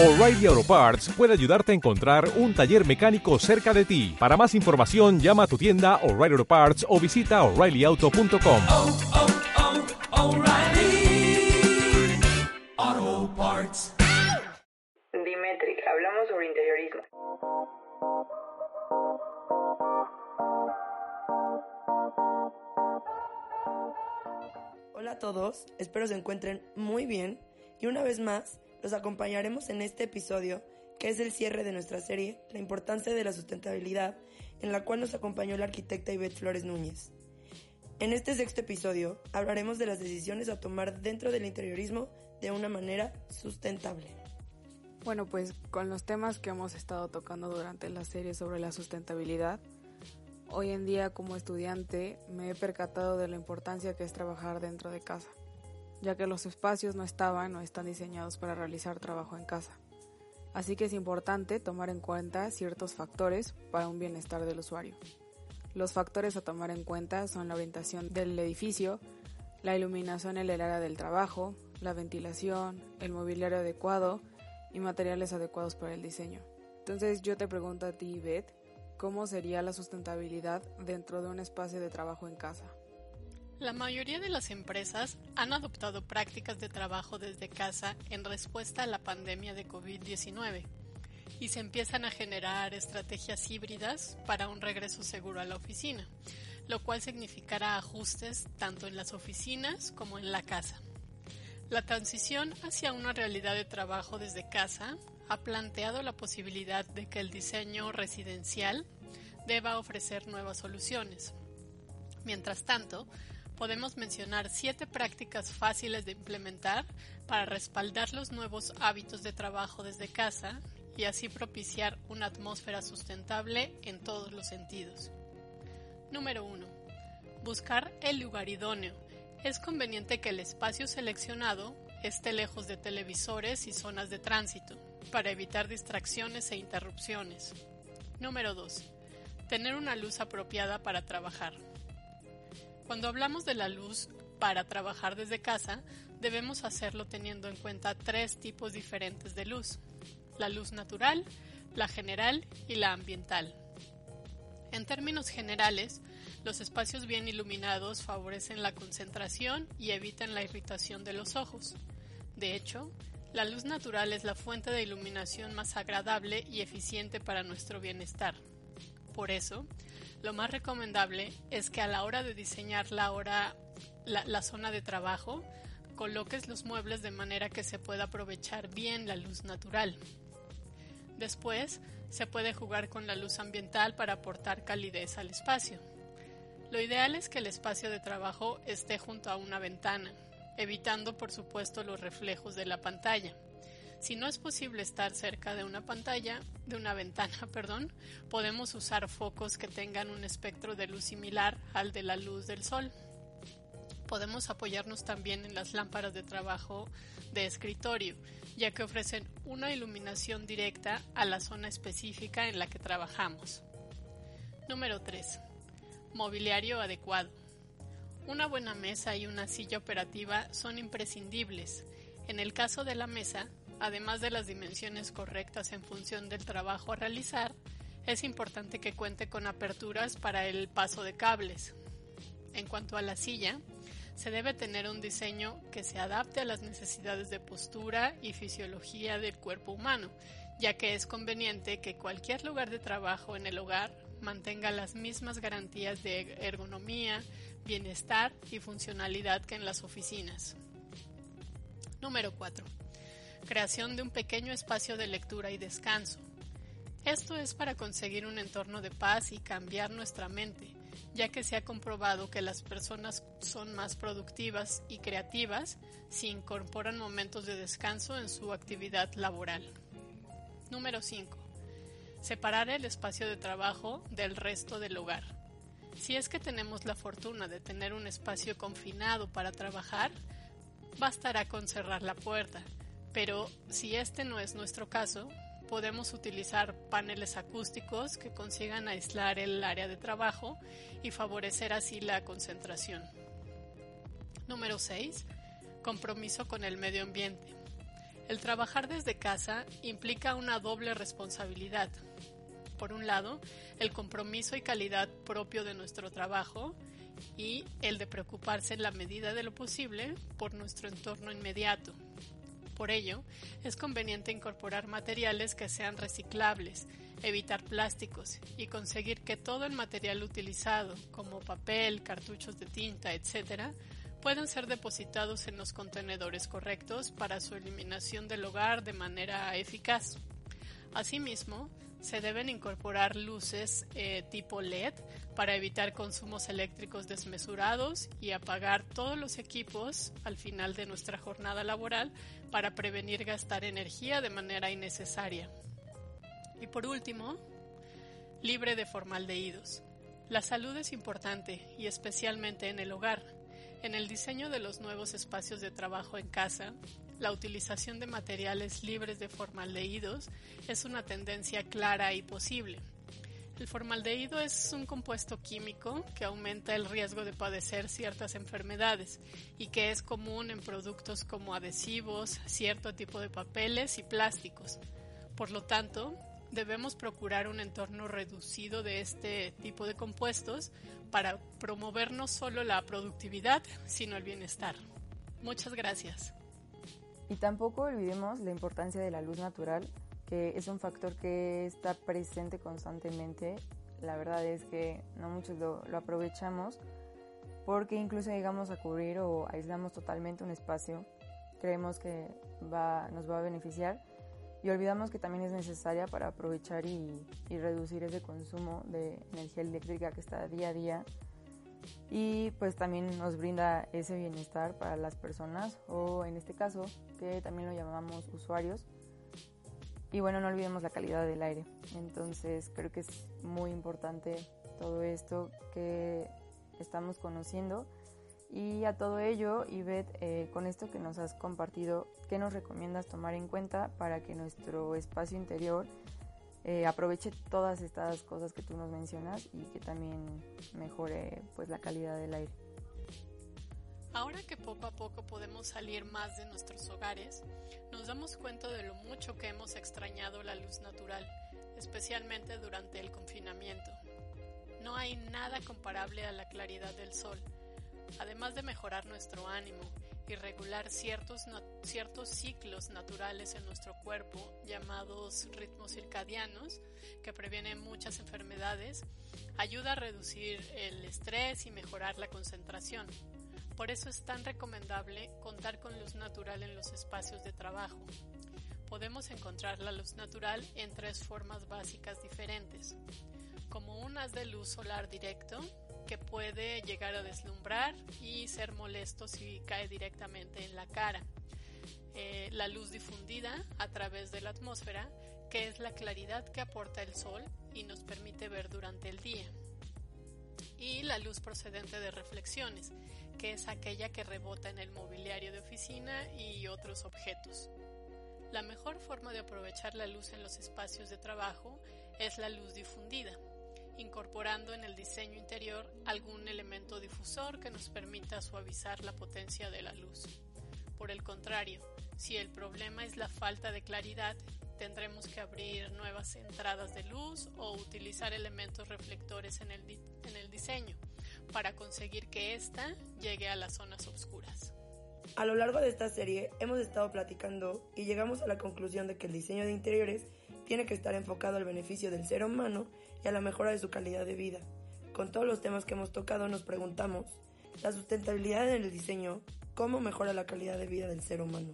O'Reilly Auto Parts puede ayudarte a encontrar un taller mecánico cerca de ti. Para más información, llama a tu tienda O'Reilly Auto Parts o visita oreillyauto.com. oh, oh, O'Reilly Auto Parts. Dimetric, hablamos sobre interiorismo. Hola a todos, espero se encuentren muy bien y una vez más los acompañaremos en este episodio que es el cierre de nuestra serie La importancia de la sustentabilidad en la cual nos acompañó la arquitecta Ivette Flores Núñez. En este sexto episodio hablaremos de las decisiones a tomar dentro del interiorismo de una manera sustentable. Bueno, pues con los temas que hemos estado tocando durante la serie sobre la sustentabilidad, hoy en día como estudiante me he percatado de la importancia que es trabajar dentro de casa, ya que los espacios no estaban o están diseñados para realizar trabajo en casa. Así que es importante tomar en cuenta ciertos factores para un bienestar del usuario. Los factores a tomar en cuenta son la orientación del edificio, la iluminación en el área del trabajo, la ventilación, el mobiliario adecuado y materiales adecuados para el diseño. Entonces yo te pregunto a ti, Beth, ¿cómo sería la sustentabilidad dentro de un espacio de trabajo en casa? La mayoría de las empresas han adoptado prácticas de trabajo desde casa en respuesta a la pandemia de COVID-19 y se empiezan a generar estrategias híbridas para un regreso seguro a la oficina, lo cual significará ajustes tanto en las oficinas como en la casa. La transición hacia una realidad de trabajo desde casa ha planteado la posibilidad de que el diseño residencial deba ofrecer nuevas soluciones. Mientras tanto, podemos mencionar siete prácticas fáciles de implementar para respaldar los nuevos hábitos de trabajo desde casa y así propiciar una atmósfera sustentable en todos los sentidos. Número 1. Buscar el lugar idóneo. Es conveniente que el espacio seleccionado esté lejos de televisores y zonas de tránsito, para evitar distracciones e interrupciones. Número 2. Tener una luz apropiada para trabajar. Cuando hablamos de la luz para trabajar desde casa, debemos hacerlo teniendo en cuenta tres tipos diferentes de luz. La luz natural, la general y la ambiental. En términos generales, los espacios bien iluminados favorecen la concentración y evitan la irritación de los ojos. De hecho, la luz natural es la fuente de iluminación más agradable y eficiente para nuestro bienestar. Por eso, lo más recomendable es que a la hora de diseñar la, hora, la, zona de trabajo, coloques los muebles de manera que se pueda aprovechar bien la luz natural. Después, se puede jugar con la luz ambiental para aportar calidez al espacio. Lo ideal es que el espacio de trabajo esté junto a una ventana, evitando por supuesto los reflejos de la pantalla. Si no es posible estar cerca de una pantalla, de una ventana, perdón, podemos usar focos que tengan un espectro de luz similar al de la luz del sol. Podemos apoyarnos también en las lámparas de trabajo de escritorio, ya que ofrecen una iluminación directa a la zona específica en la que trabajamos. Número 3. Mobiliario adecuado. Una buena mesa y una silla operativa son imprescindibles. En el caso de la mesa, además de las dimensiones correctas en función del trabajo a realizar, es importante que cuente con aperturas para el paso de cables. En cuanto a la silla, se debe tener un diseño que se adapte a las necesidades de postura y fisiología del cuerpo humano, ya que es conveniente que cualquier lugar de trabajo en el hogar mantenga las mismas garantías de ergonomía, bienestar y funcionalidad que en las oficinas. Número 4. Creación de un pequeño espacio de lectura y descanso. Esto es para conseguir un entorno de paz y cambiar nuestra mente, ya que se ha comprobado que las personas son más productivas y creativas si incorporan momentos de descanso en su actividad laboral. Número 5. Separar el espacio de trabajo del resto del hogar. Si es que tenemos la fortuna de tener un espacio confinado para trabajar, bastará con cerrar la puerta, pero si este no es nuestro caso, podemos utilizar paneles acústicos que consigan aislar el área de trabajo y favorecer así la concentración. Número 6. Compromiso con el medio ambiente. El trabajar desde casa implica una doble responsabilidad. Por un lado, el compromiso y calidad propio de nuestro trabajo y el de preocuparse en la medida de lo posible por nuestro entorno inmediato. Por ello, es conveniente incorporar materiales que sean reciclables, evitar plásticos y conseguir que todo el material utilizado, como papel, cartuchos de tinta, etc., puedan ser depositados en los contenedores correctos para su eliminación del hogar de manera eficaz. Asimismo, se deben incorporar luces eh, tipo LED para evitar consumos eléctricos desmesurados y apagar todos los equipos al final de nuestra jornada laboral para prevenir gastar energía de manera innecesaria. Y por último, libre de formaldehídos. La salud es importante y especialmente en el hogar. En el diseño de los nuevos espacios de trabajo en casa, la utilización de materiales libres de formaldehídos es una tendencia clara y posible. El formaldehído es un compuesto químico que aumenta el riesgo de padecer ciertas enfermedades y que es común en productos como adhesivos, cierto tipo de papeles y plásticos. Por lo tanto, debemos procurar un entorno reducido de este tipo de compuestos para promover no solo la productividad, sino el bienestar. Muchas gracias. Y tampoco olvidemos la importancia de la luz natural, que es un factor que está presente constantemente. La verdad es que no muchos lo, aprovechamos porque incluso llegamos a cubrir o aislamos totalmente un espacio, creemos que va, nos va a beneficiar y olvidamos que también es necesaria para aprovechar y, y reducir ese consumo de energía eléctrica que está día a día. Y pues también nos brinda ese bienestar para las personas o en este caso que también lo llamamos usuarios. Y bueno no olvidemos la calidad del aire. Entonces creo que es muy importante todo esto que estamos conociendo y a todo ello Ivette eh, con esto que nos has compartido ¿qué nos recomiendas tomar en cuenta para que nuestro espacio interior eh, aproveche todas estas cosas que tú nos mencionas y que también mejore pues la calidad del aire. Ahora que poco a poco podemos salir más de nuestros hogares, nos damos cuenta de lo mucho que hemos extrañado la luz natural, especialmente durante el confinamiento. No hay nada comparable a la claridad del sol, además de mejorar nuestro ánimo y regular ciertos, ciertos ciclos naturales en nuestro cuerpo llamados ritmos circadianos que previenen muchas enfermedades, ayuda a reducir el estrés y mejorar la concentración. Por eso es tan recomendable contar con luz natural en los espacios de trabajo. Podemos encontrar la luz natural en tres formas básicas diferentes, como un haz de luz solar directo, que puede llegar a deslumbrar y ser molesto si cae directamente en la cara. Eh, la luz difundida a través de la atmósfera, que es la claridad que aporta el sol y nos permite ver durante el día. Y la luz procedente de reflexiones, que es aquella que rebota en el mobiliario de oficina y otros objetos. La mejor forma de aprovechar la luz en los espacios de trabajo es la luz difundida, incorporando en el diseño interior algún elemento difusor que nos permita suavizar la potencia de la luz. Por el contrario, si el problema es la falta de claridad, tendremos que abrir nuevas entradas de luz o utilizar elementos reflectores en el, diseño para conseguir que ésta llegue a las zonas oscuras. A lo largo de esta serie hemos estado platicando y llegamos a la conclusión de que el diseño de interiores tiene que estar enfocado al beneficio del ser humano y a la mejora de su calidad de vida. Con todos los temas que hemos tocado nos preguntamos, la sustentabilidad en el diseño, ¿cómo mejora la calidad de vida del ser humano?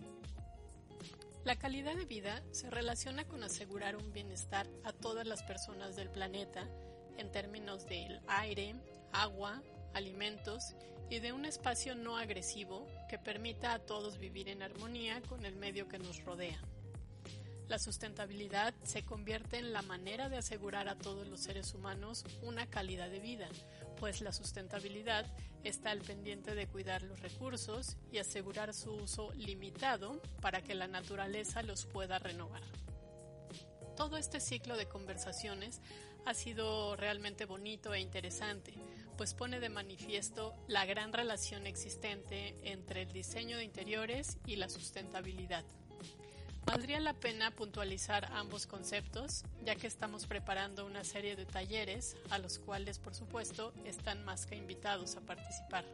La calidad de vida se relaciona con asegurar un bienestar a todas las personas del planeta en términos del aire, agua, alimentos y de un espacio no agresivo que permita a todos vivir en armonía con el medio que nos rodea. La sustentabilidad se convierte en la manera de asegurar a todos los seres humanos una calidad de vida, pues la sustentabilidad está al pendiente de cuidar los recursos y asegurar su uso limitado para que la naturaleza los pueda renovar. Todo este ciclo de conversaciones ha sido realmente bonito e interesante, pues pone de manifiesto la gran relación existente entre el diseño de interiores y la sustentabilidad. Valdría la pena puntualizar ambos conceptos, ya que estamos preparando una serie de talleres a los cuales, por supuesto, están más que invitados a participar.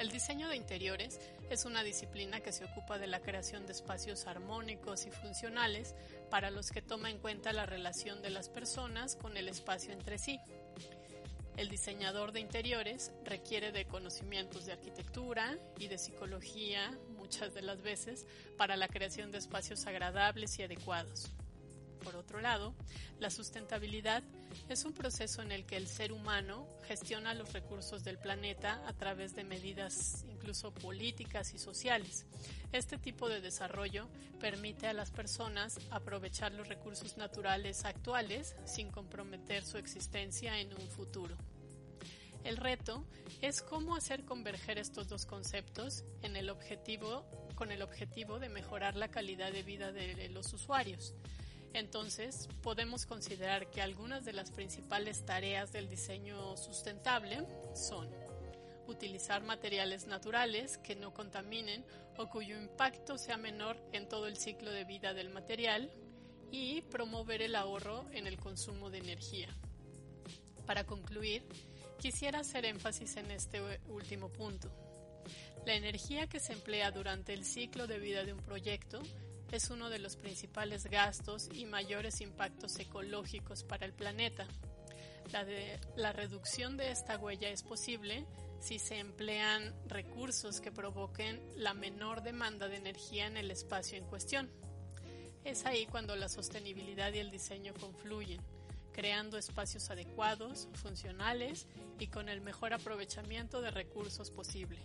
El diseño de interiores es una disciplina que se ocupa de la creación de espacios armónicos y funcionales para los que toma en cuenta la relación de las personas con el espacio entre sí. El diseñador de interiores requiere de conocimientos de arquitectura y de psicología muchas de las veces para la creación de espacios agradables y adecuados. Por otro lado, la sustentabilidad es un proceso en el que el ser humano gestiona los recursos del planeta a través de medidas incluso políticas y sociales. Este tipo de desarrollo permite a las personas aprovechar los recursos naturales actuales sin comprometer su existencia en un futuro. El reto es cómo hacer converger estos dos conceptos en el objetivo, con el objetivo de mejorar la calidad de vida de los usuarios. Entonces, podemos considerar que algunas de las principales tareas del diseño sustentable son utilizar materiales naturales que no contaminen o cuyo impacto sea menor en todo el ciclo de vida del material y promover el ahorro en el consumo de energía. Para concluir, quisiera hacer énfasis en este último punto. La energía que se emplea durante el ciclo de vida de un proyecto es uno de los principales gastos y mayores impactos ecológicos para el planeta. La, reducción de esta huella es posible si se emplean recursos que provoquen la menor demanda de energía en el espacio en cuestión. Es ahí cuando la sostenibilidad y el diseño confluyen, creando espacios adecuados, funcionales y con el mejor aprovechamiento de recursos posible.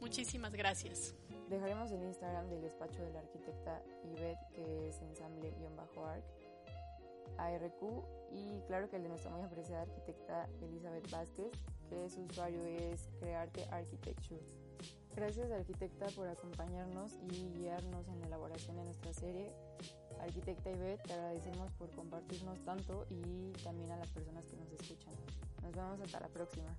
Muchísimas gracias. Dejaremos el Instagram del despacho de la arquitecta Yvette, que es ensamble-arc, ARQ, y claro que el de nuestra muy apreciada arquitecta Elizabeth Vázquez, que su usuario es Crearte Architecture. Gracias arquitecta por acompañarnos y guiarnos en la elaboración de nuestra serie. Arquitecta y Ivette, te agradecemos por compartirnos tanto y también a las personas que nos escuchan. Nos vemos hasta la próxima.